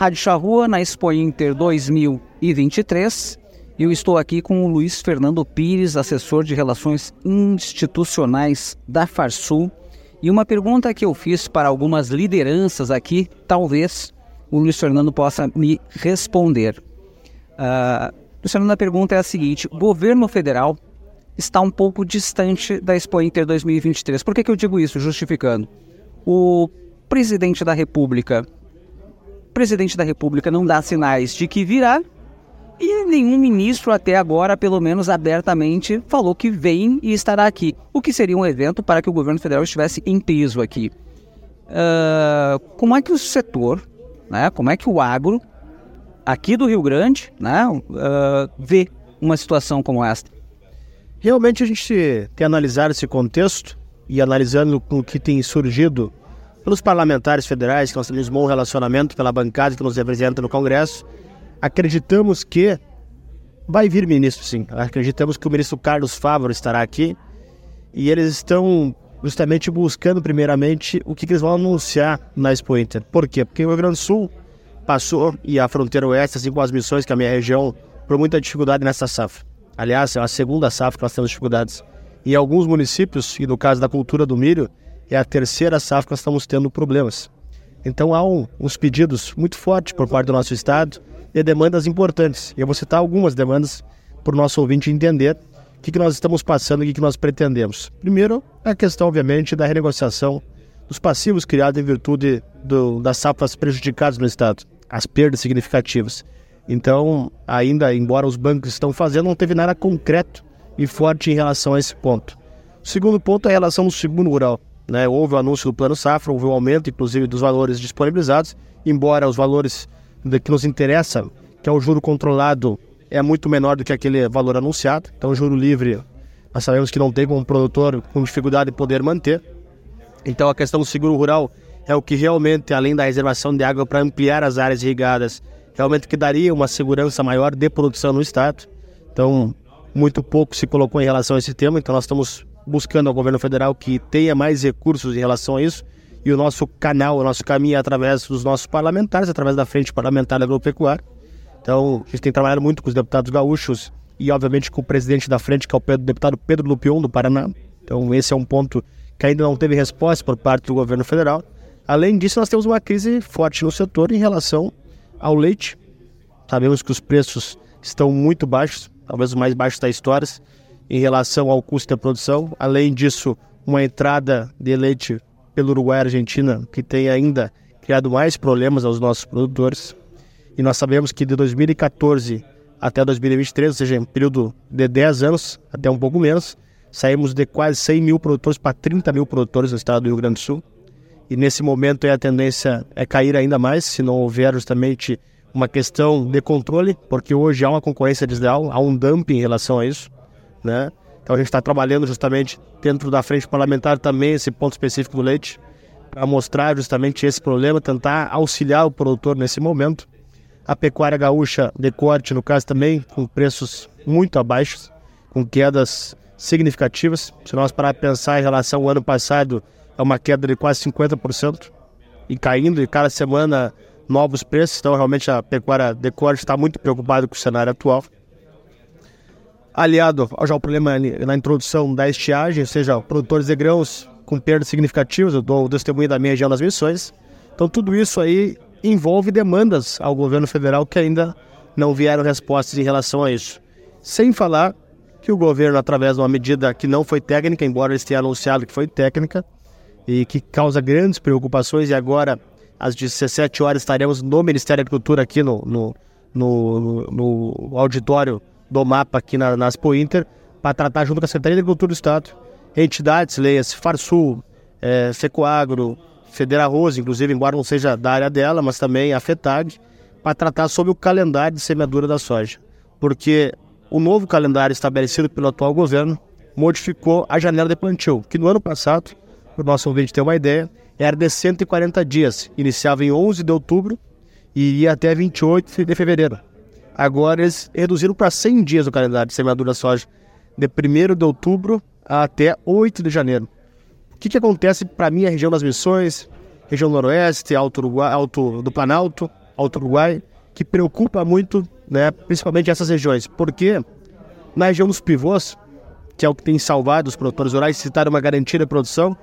Rádio Charrua na Expo Inter 2023. Eu estou aqui com o Luiz Fernando Pires, assessor de Relações Institucionais da Farsul. E uma pergunta que eu fiz para algumas lideranças aqui, talvez o Luiz Fernando possa me responder. Uh, Luiz Fernando, a pergunta é a seguinte: o governo federal está um pouco distante da Expo Inter 2023. Por que, que eu digo isso? Justificando. O presidente da República, presidente da República não dá sinais de que virá e nenhum ministro até agora, pelo menos abertamente, falou que vem e estará aqui. O que seria um evento para que o governo federal estivesse em peso aqui. Uh, como é que o setor, né, como é que o agro aqui do Rio Grande né, uh, vê uma situação como esta? Realmente a gente tem analisado esse contexto e analisando o que tem surgido pelos parlamentares federais, que nós temos um bom relacionamento pela bancada que nos representa no Congresso, acreditamos que vai vir ministro, sim. Acreditamos que o ministro Carlos Fávaro estará aqui e eles estão justamente buscando, primeiramente, o que, eles vão anunciar na Expo Inter. Por quê? Porque o Rio Grande do Sul passou e a fronteira oeste, assim como as missões, que a minha região, por muita dificuldade nessa safra. Aliás, é a segunda safra que nós temos dificuldades. Em alguns municípios, e no caso da cultura do milho, é a terceira safra que nós estamos tendo problemas. Então há um, uns pedidos muito fortes por parte do nosso Estado e demandas importantes. E eu vou citar algumas demandas para o nosso ouvinte entender o que, que nós estamos passando e o que, nós pretendemos. Primeiro, a questão, obviamente, da renegociação dos passivos criados em virtude do, das safras prejudicadas no Estado, as perdas significativas. Então, ainda, embora os bancos estão fazendo, não teve nada concreto e forte em relação a esse ponto. O segundo ponto é a relação do seguro rural. Né? Houve o anúncio do Plano Safra, houve um aumento, inclusive, dos valores disponibilizados, embora os valores que nos interessa, que é o juro controlado, é muito menor do que aquele valor anunciado. Então, o juro livre, nós sabemos que não tem como produtor com dificuldade de poder manter. Então, a questão do seguro rural é o que realmente, além da reservação de água para ampliar as áreas irrigadas, realmente que daria uma segurança maior de produção no Estado. Então, muito pouco se colocou em relação a esse tema, então nós estamos buscando ao governo federal que tenha mais recursos em relação a isso. E o nosso canal, o nosso caminho é através dos nossos parlamentares, através da Frente Parlamentar Agropecuária. Então, a gente tem trabalhado muito com os deputados gaúchos e, obviamente, com o presidente da frente, que é o deputado Pedro Lupion, do Paraná. Então, esse é um ponto que ainda não teve resposta por parte do governo federal. Além disso, nós temos uma crise forte no setor em relação ao leite. Sabemos que os preços estão muito baixos, talvez os mais baixos da história, em relação ao custo da produção. Além disso, uma entrada de leite pelo Uruguai e Argentina que tem ainda criado mais problemas aos nossos produtores. E nós sabemos que de 2014 até 2023, ou seja, um período de 10 anos, até um pouco menos, saímos de quase 100 mil produtores para 30 mil produtores no estado do Rio Grande do Sul. E nesse momento a tendência é cair ainda mais, se não houver justamente uma questão de controle, porque hoje há uma concorrência desleal, há um dumping em relação a isso, né? Então a gente está trabalhando justamente dentro da frente parlamentar também esse ponto específico do leite, para mostrar justamente esse problema, tentar auxiliar o produtor nesse momento. A pecuária gaúcha de corte, no caso também, com preços muito abaixos, com quedas significativas. Se nós parar para pensar em relação ao ano passado, é uma queda de quase 50%, e caindo, e cada semana novos preços, então realmente a pecuária de corte está muito preocupada com o cenário atual. Aliado já ao problema na introdução da estiagem, ou seja, produtores de grãos com perdas significativas, eu dou o testemunho da minha região das missões. Então tudo isso aí envolve demandas ao governo federal que ainda não vieram respostas em relação a isso. Sem falar que o governo, através de uma medida que não foi técnica, embora eles tenham anunciado que foi técnica, e que causa grandes preocupações, e agora às 17 horas estaremos no Ministério da Agricultura, aqui no, no, no, no auditório do mapa aqui na, na Inter, para tratar junto com a Secretaria de Agricultura do Estado, entidades, leias, Farsul, é, Secoagro, Federarroz, inclusive, embora não seja da área dela, mas também a FETAG, para tratar sobre o calendário de semeadura da soja. Porque o novo calendário estabelecido pelo atual governo modificou a janela de plantio, que no ano passado, para o nosso ouvinte ter uma ideia, era de 140 dias. Iniciava em 11 de outubro e ia até 28 de fevereiro. Agora eles reduziram para 100 dias o calendário de semeadura da soja, de 1 de outubro até 8 de janeiro. O que, que acontece para mim, a região das Missões, região noroeste, Alto, Uruguai, Alto do Planalto, Alto Uruguai, que preocupa muito, né, principalmente essas regiões. Porque na região dos pivôs, que é o que tem salvado os produtores rurais, citaram uma garantia de produção,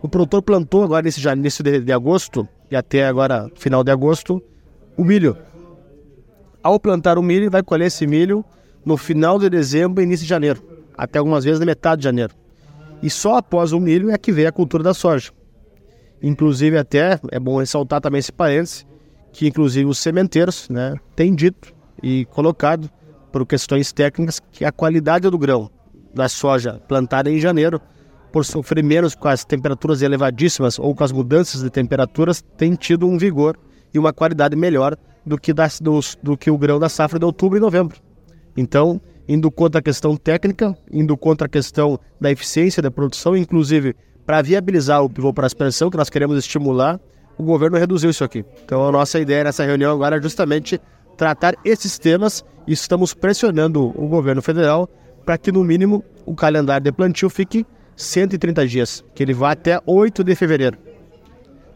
o produtor plantou agora nesse início de, de agosto e até agora final de agosto o milho. Ao plantar o milho, vai colher esse milho no final de dezembro e início de janeiro, até algumas vezes na metade de janeiro. E só após o milho é que vem a cultura da soja. Inclusive até é bom ressaltar também esse parênteses que inclusive os sementeiros, né, têm dito e colocado por questões técnicas que a qualidade do grão da soja plantada em janeiro por sofrer menos com as temperaturas elevadíssimas ou com as mudanças de temperaturas, tem tido um vigor e uma qualidade melhor do que, do, do que o grão da safra de outubro e novembro. Então, indo contra a questão técnica, indo contra a questão da eficiência da produção, inclusive para viabilizar o pivô para aspersão, que nós queremos estimular, o governo reduziu isso aqui. Então, a nossa ideia nessa reunião agora é justamente tratar esses temas e estamos pressionando o governo federal para que, no mínimo, o calendário de plantio fique 130 dias, que ele vá até 8 de fevereiro,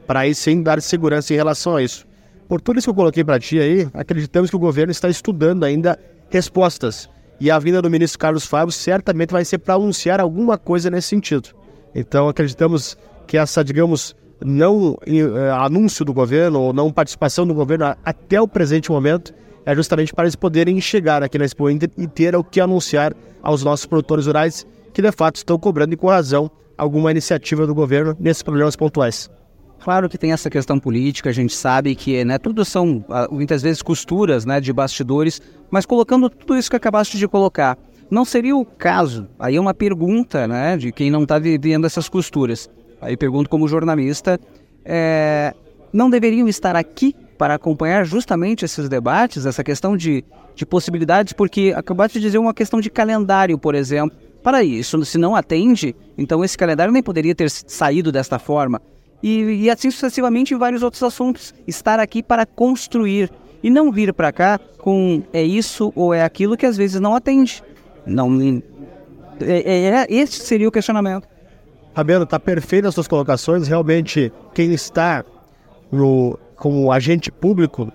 para aí sim dar segurança em relação a isso. Por tudo isso que eu coloquei para ti aí, acreditamos que o governo está estudando ainda respostas. E a vinda do ministro Carlos Fábio certamente vai ser para anunciar alguma coisa nesse sentido. Então acreditamos que essa, digamos, não eh, anúncio do governo ou não participação do governo até o presente momento é justamente para eles poderem chegar aqui na Expo Inter e ter o que anunciar aos nossos produtores rurais que de fato estão cobrando e com razão alguma iniciativa do governo nesses problemas pontuais. Claro que tem essa questão política, a gente sabe que né, tudo são ah, muitas vezes costuras né, de bastidores, mas colocando tudo isso que acabaste de colocar, não seria o caso, aí é uma pergunta né, de quem não está vivendo essas costuras, aí pergunto como jornalista, é, não deveriam estar aqui para acompanhar justamente esses debates, essa questão de, de possibilidades, porque acabaste de dizer uma questão de calendário, por exemplo, para isso, se não atende, então esse calendário nem poderia ter saído desta forma. E, e assim sucessivamente em vários outros assuntos. Estar aqui para construir e não vir para cá com é isso ou é aquilo que às vezes não atende. Não, é, é, é esse seria o questionamento. Fabiano, está perfeito as suas colocações. Realmente, quem está no, como agente público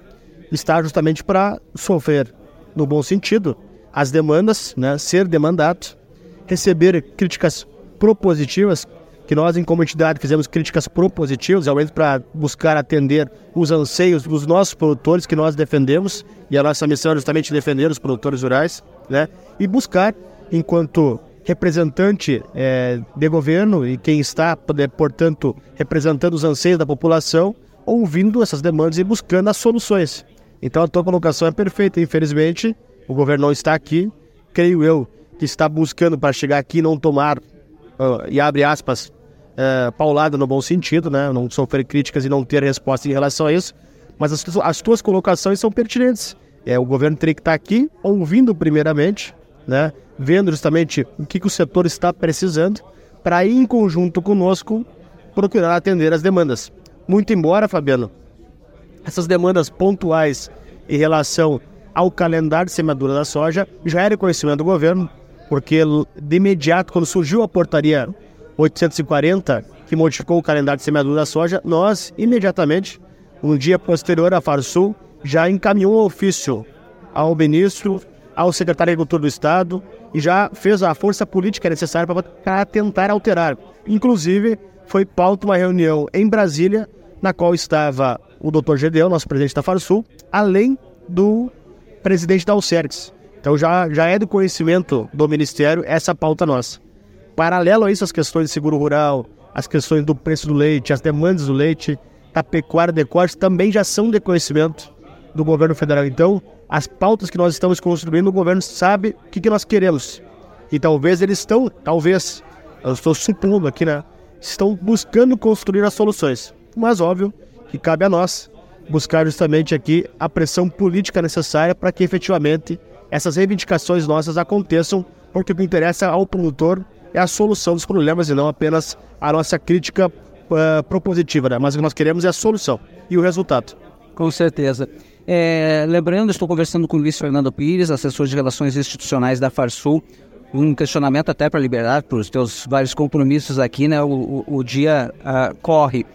está justamente para sofrer, no bom sentido, as demandas, né, ser demandado receber críticas propositivas, que nós, em como entidade, fizemos críticas propositivas, realmente para buscar atender os anseios dos nossos produtores que nós defendemos, e a nossa missão é justamente defender os produtores rurais, né? e buscar, enquanto representante é, de governo e quem está, portanto, representando os anseios da população, ouvindo essas demandas e buscando as soluções. Então a tua colocação é perfeita. Infelizmente, o governo não está aqui. Creio eu que está buscando para chegar aqui não tomar, uh, e abre aspas, uh, paulada no bom sentido, né? não sofrer críticas e não ter resposta em relação a isso, mas as, as tuas colocações são pertinentes. É, o governo teria que estar aqui ouvindo primeiramente, né? vendo justamente o que, que o setor está precisando, para ir em conjunto conosco procurar atender as demandas. Muito embora, Fabiano, essas demandas pontuais em relação ao calendário de semeadura da soja já era conhecimento do governo, porque de imediato, quando surgiu a portaria 840, que modificou o calendário de semeadura da soja, nós, imediatamente, um dia posterior à Farsul, já encaminhou um ofício ao ministro, ao secretário de Agricultura do Estado e já fez a força política necessária para tentar alterar. Inclusive, foi pauta uma reunião em Brasília, na qual estava o doutor Gedeu, nosso presidente da Farsul, além do presidente da Alcerx. Então já, já é do conhecimento do Ministério essa pauta nossa. Paralelo a isso, as questões de seguro rural, as questões do preço do leite, as demandas do leite, da pecuária de corte também já são de conhecimento do governo federal. Então, as pautas que nós estamos construindo, o governo sabe o que, que nós queremos. E talvez eles estão, talvez, eu estou supondo aqui, né? Estão buscando construir as soluções. Mas óbvio que cabe a nós buscar justamente aqui a pressão política necessária para que efetivamente essas reivindicações nossas aconteçam, porque o que interessa ao produtor é a solução dos problemas e não apenas a nossa crítica uh, propositiva, né? mas o que nós queremos é a solução e o resultado. Com certeza. É, lembrando, estou conversando com o Luiz Fernando Pires, assessor de Relações Institucionais da Farsul, um questionamento até para liberar para os teus vários compromissos aqui, né? O, o, o dia uh, corre.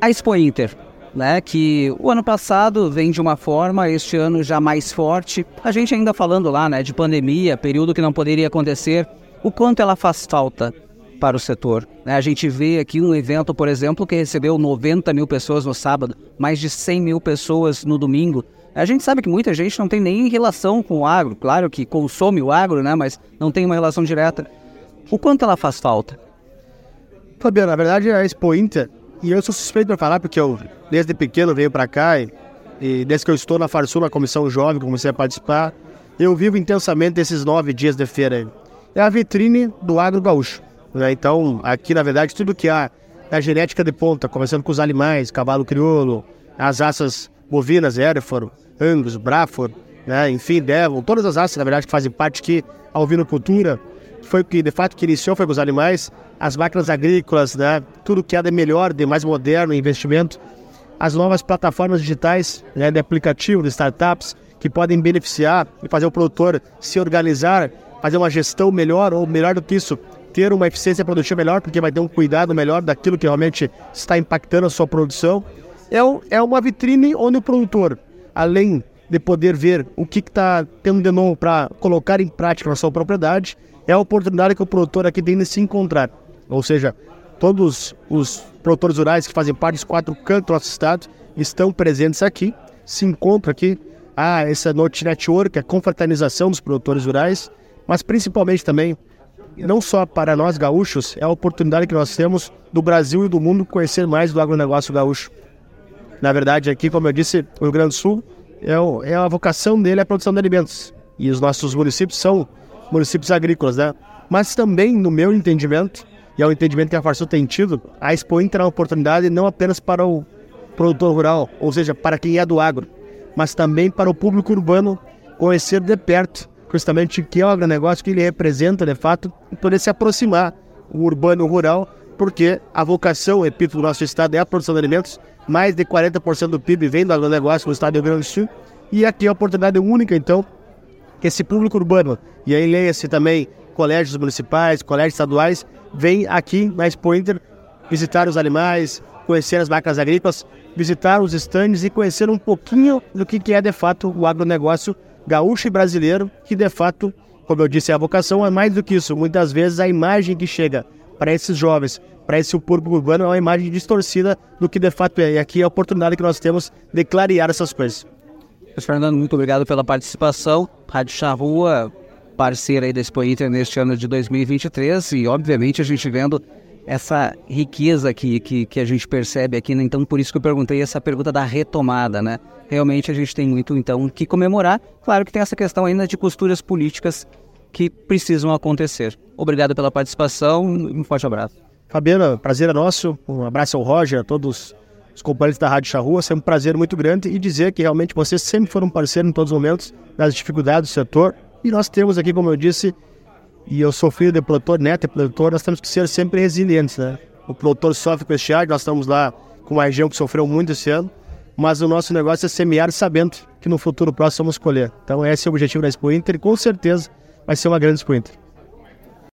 A Expo Inter, né, que o ano passado vem de uma forma, este ano já mais forte. A gente ainda falando lá, né, de pandemia, período que não poderia acontecer, o quanto ela faz falta para o setor. Né? A gente vê aqui um evento, por exemplo, que recebeu 90 mil pessoas no sábado, mais de 100 mil pessoas no domingo. A gente sabe que muita gente não tem nem relação com o agro, claro que consome o agro, né, mas não tem uma relação direta. O quanto ela faz falta? Fabiano, na verdade a Expo Inter, e eu sou suspeito para falar porque eu desde pequeno venho para cá e, e, desde que eu estou na Farsul, na Comissão Jovem, comecei a participar, eu vivo intensamente esses nove dias de feira. É a vitrine do agro gaúcho. Né? Então, aqui na verdade, tudo que há a genética de ponta, começando com os animais, cavalo crioulo, as raças bovinas, Hereford, Angus, Braford, né? enfim, Devon, todas as raças, na verdade, que fazem parte aqui, a ovinocultura, foi o que de fato que iniciou foi com os animais, as máquinas agrícolas, né? tudo que há de melhor, de mais moderno, investimento, as novas plataformas digitais, né? de aplicativo, de startups, que podem beneficiar e fazer o produtor se organizar, fazer uma gestão melhor, ou melhor do que isso, ter uma eficiência produtiva melhor, porque vai ter um cuidado melhor daquilo que realmente está impactando a sua produção. É, é uma vitrine onde o produtor, além de poder ver o que está tendo de novo para colocar em prática na sua propriedade, é a oportunidade que o produtor aqui tem de se encontrar. Ou seja, todos os produtores rurais que fazem parte dos quatro cantos do nosso estado estão presentes aqui, se encontram aqui. Há essa Note Network, a confraternização dos produtores rurais, mas principalmente também, não só para nós gaúchos, é a oportunidade que nós temos do Brasil e do mundo conhecer mais do agronegócio gaúcho. Na verdade, aqui, como eu disse, o Rio Grande do Sul, é, o, é a vocação dele é a produção de alimentos. E os nossos municípios são municípios agrícolas, né? Mas também, no meu entendimento, e é o entendimento que a Farsul tem tido, a Expo Inter é uma oportunidade não apenas para o produtor rural, ou seja, para quem é do agro, mas também para o público urbano conhecer de perto justamente o que é o agronegócio, que ele representa de fato, e poder se aproximar o urbano rural, porque a vocação, repito, do nosso estado é a produção de alimentos, mais de 40% do PIB vem do agronegócio no estado do Rio Grande do Sul, e aqui é a oportunidade única, então, que esse público urbano, e aí leia-se também colégios municipais, colégios estaduais, vem aqui na Expo Inter visitar os animais, conhecer as máquinas agrícolas, visitar os estandes e conhecer um pouquinho do que é de fato o agronegócio gaúcho e brasileiro, que de fato, como eu disse, é a vocação é mais do que isso. Muitas vezes a imagem que chega para esses jovens, para esse público urbano, é uma imagem distorcida do que de fato é. E aqui é a oportunidade que nós temos de clarear essas coisas. Fernando, muito obrigado pela participação. Rádio Charrua, parceira aí da Expo Inter neste ano de 2023 e, obviamente, a gente vendo essa riqueza que, que, que a gente percebe aqui, né? então por isso que eu perguntei essa pergunta da retomada, né? Realmente a gente tem muito, então, que comemorar. Claro que tem essa questão ainda de costuras políticas que precisam acontecer. Obrigado pela participação e um forte abraço. Fabiana, prazer é nosso. Um abraço ao Roger, a todos os companheiros da Rádio Charrua, é um prazer muito grande e dizer que realmente vocês sempre foram parceiros em todos os momentos das dificuldades do setor. E nós temos aqui, como eu disse, e eu sou filho de produtor, neto de produtor, nós temos que ser sempre resilientes, né? O produtor sofre com estiagem, nós estamos lá com uma região que sofreu muito esse ano, mas o nosso negócio é semear sabendo que no futuro próximo vamos colher. Então esse é o objetivo da Expo Inter e com certeza vai ser uma grande Expo Inter.